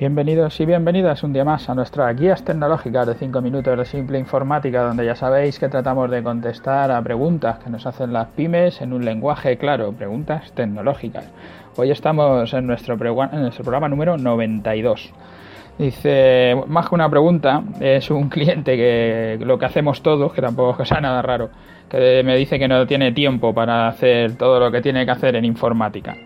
Bienvenidos y bienvenidas un día más a nuestras guías tecnológicas de 5 minutos de simple informática, donde ya sabéis que tratamos de contestar a preguntas que nos hacen las pymes en un lenguaje claro, preguntas tecnológicas. Hoy estamos en nuestro, en nuestro programa número 92. Dice, más que una pregunta, es un cliente que lo que hacemos todos, que tampoco sea nada raro, que me dice que no tiene tiempo para hacer todo lo que tiene que hacer en informática.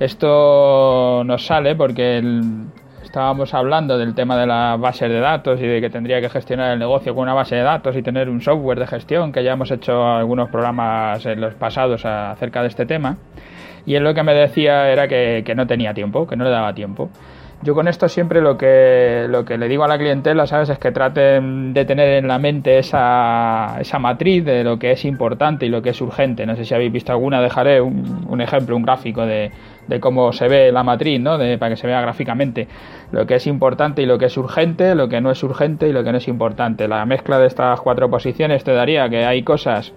Esto nos sale porque el, estábamos hablando del tema de las bases de datos y de que tendría que gestionar el negocio con una base de datos y tener un software de gestión, que ya hemos hecho algunos programas en los pasados acerca de este tema. Y él lo que me decía era que, que no tenía tiempo, que no le daba tiempo. Yo con esto siempre lo que, lo que le digo a la clientela, ¿sabes? Es que traten de tener en la mente esa, esa matriz de lo que es importante y lo que es urgente. No sé si habéis visto alguna, dejaré un, ejemplo, un gráfico de, de, cómo se ve la matriz, ¿no? De, para que se vea gráficamente lo que es importante y lo que es urgente, lo que no es urgente y lo que no es importante. La mezcla de estas cuatro posiciones te daría que hay cosas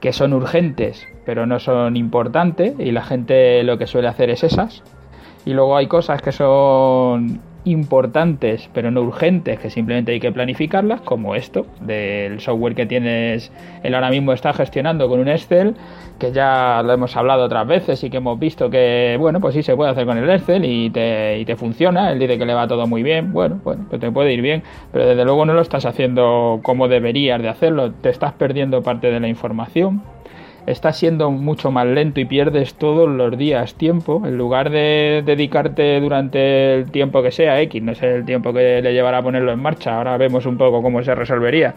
que son urgentes pero no son importantes y la gente lo que suele hacer es esas y luego hay cosas que son importantes pero no urgentes que simplemente hay que planificarlas como esto del software que tienes él ahora mismo está gestionando con un Excel que ya lo hemos hablado otras veces y que hemos visto que bueno pues sí se puede hacer con el Excel y te, y te funciona él dice que le va todo muy bien bueno bueno pues te puede ir bien pero desde luego no lo estás haciendo como deberías de hacerlo te estás perdiendo parte de la información estás siendo mucho más lento y pierdes todos los días tiempo. En lugar de dedicarte durante el tiempo que sea, X, no sé el tiempo que le llevará a ponerlo en marcha, ahora vemos un poco cómo se resolvería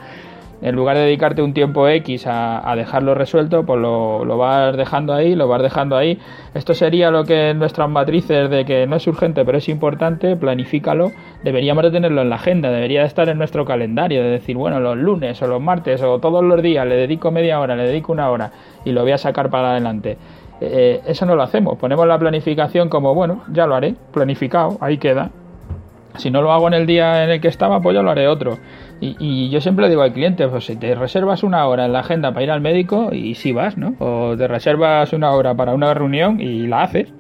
en lugar de dedicarte un tiempo X a, dejarlo resuelto, pues lo, lo, vas dejando ahí, lo vas dejando ahí. Esto sería lo que en nuestras matrices de que no es urgente pero es importante, planifícalo, deberíamos de tenerlo en la agenda, debería de estar en nuestro calendario, de decir, bueno, los lunes o los martes o todos los días le dedico media hora, le dedico una hora y lo voy a sacar para adelante. Eh, eso no lo hacemos, ponemos la planificación como, bueno, ya lo haré, planificado, ahí queda. Si no lo hago en el día en el que estaba, pues ya lo haré otro. Y, yo siempre le digo al cliente, pues si te reservas una hora en la agenda para ir al médico y si vas, ¿no? O te reservas una hora para una reunión y la haces.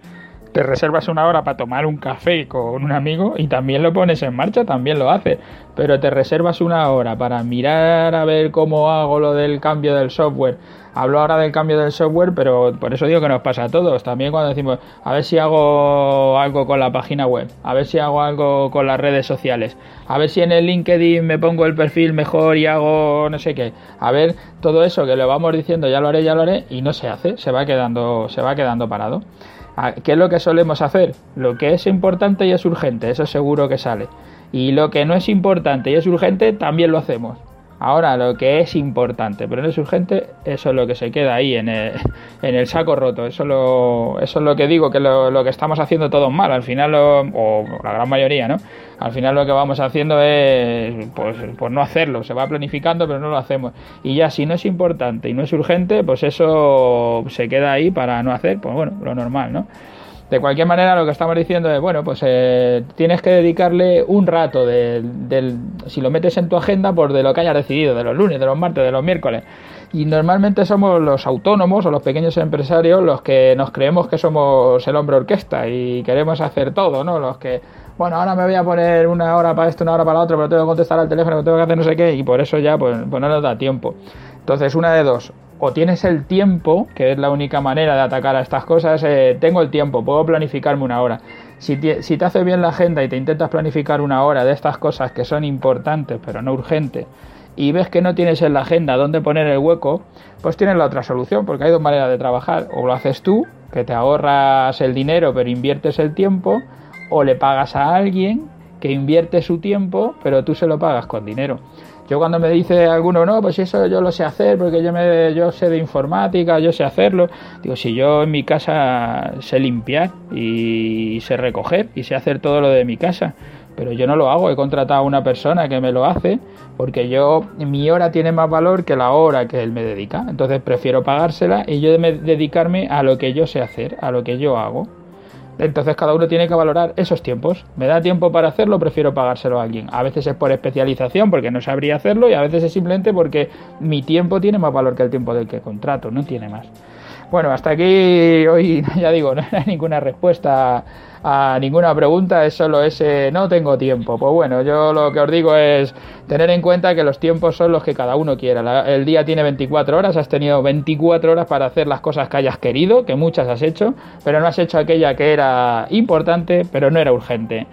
Te reservas una hora para tomar un café con un amigo y también lo pones en marcha, también lo haces. Pero te reservas una hora para mirar a ver cómo hago lo del cambio del software Hablo ahora del cambio del software, pero por eso digo que nos pasa a todos. También cuando decimos, a ver si hago algo con la página web, a ver si hago algo con las redes sociales, a ver si en el LinkedIn me pongo el perfil mejor y hago no sé qué. A ver, todo eso que le vamos diciendo, ya lo haré, ya lo haré, y no se hace, se va quedando, se va quedando parado. Ah, ¿Qué es lo que solemos hacer? Lo que es importante y es urgente, eso seguro que sale. Y lo que no es importante y es urgente, también lo hacemos. Ahora, lo que es importante, pero no es urgente, eso es lo que se queda ahí en el, en el saco roto. Eso, lo, eso es lo que digo, que lo, lo que estamos haciendo todos mal. Al final, o la gran mayoría, ¿no? Al final lo que vamos haciendo es, pues, pues no hacerlo. Se va planificando, pero no lo hacemos. Y ya, si no es importante y no es urgente, pues eso se queda ahí para no hacer, pues bueno, lo normal, ¿no? De cualquier manera, lo que estamos diciendo es, bueno, pues eh, tienes que dedicarle un rato, del, si lo metes en tu agenda, por de lo que hayas decidido, de los lunes, de los martes, de los miércoles. Y normalmente somos los autónomos o los pequeños empresarios los que nos creemos que somos el hombre orquesta y queremos hacer todo, ¿no? Los que, bueno, ahora me voy a poner una hora para esto, una hora para la otra, pero tengo que contestar al teléfono, tengo que hacer no sé qué, y por eso ya, pues, pues no nos da tiempo. Entonces, una de dos, o tienes el tiempo, que es la única manera de atacar a estas cosas, eh, tengo el tiempo, puedo planificarme una hora. Si te, si te hace bien la agenda y te intentas planificar una hora de estas cosas que son importantes pero no urgentes, y ves que no tienes en la agenda dónde poner el hueco, pues tienes la otra solución, porque hay dos maneras de trabajar. O lo haces tú, que te ahorras el dinero pero inviertes el tiempo, o le pagas a alguien que invierte su tiempo, pero tú se lo pagas con dinero. Yo cuando me dice alguno, no, pues eso yo lo sé hacer porque yo, me, yo sé de informática, yo sé hacerlo. Digo, si yo en mi casa sé limpiar y sé recoger y sé hacer todo lo de mi casa, pero yo no lo hago, he contratado a una persona que me lo hace porque yo, mi hora tiene más valor que la hora que él me dedica. Entonces prefiero pagársela y yo dedicarme a lo que yo sé hacer, a lo que yo hago. Entonces cada uno tiene que valorar esos tiempos. ¿Me da tiempo para hacerlo? Prefiero pagárselo a alguien. A veces es por especialización porque no sabría hacerlo y a veces es simplemente porque mi tiempo tiene más valor que el tiempo del que contrato, no tiene más. Bueno, hasta aquí hoy ya digo, no hay ninguna respuesta a ninguna pregunta, es solo ese no tengo tiempo. Pues bueno, yo lo que os digo es tener en cuenta que los tiempos son los que cada uno quiera. el día tiene 24 horas, has tenido 24 horas para hacer las cosas que hayas querido, que muchas has hecho, pero no has hecho aquella que era importante, pero no era urgente.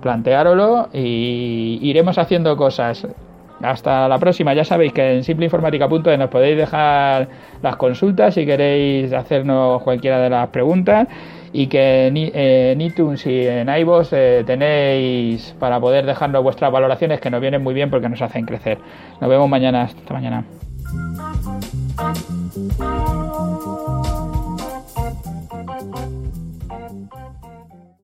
Planteárolo y iremos haciendo cosas. Hasta la próxima. Ya sabéis que en simpleinformática.es nos podéis dejar las consultas si queréis hacernos cualquiera de las preguntas y que en iTunes y en iVoox eh, tenéis para poder dejarnos vuestras valoraciones que nos vienen muy bien porque nos hacen crecer. Nos vemos mañana. Hasta mañana.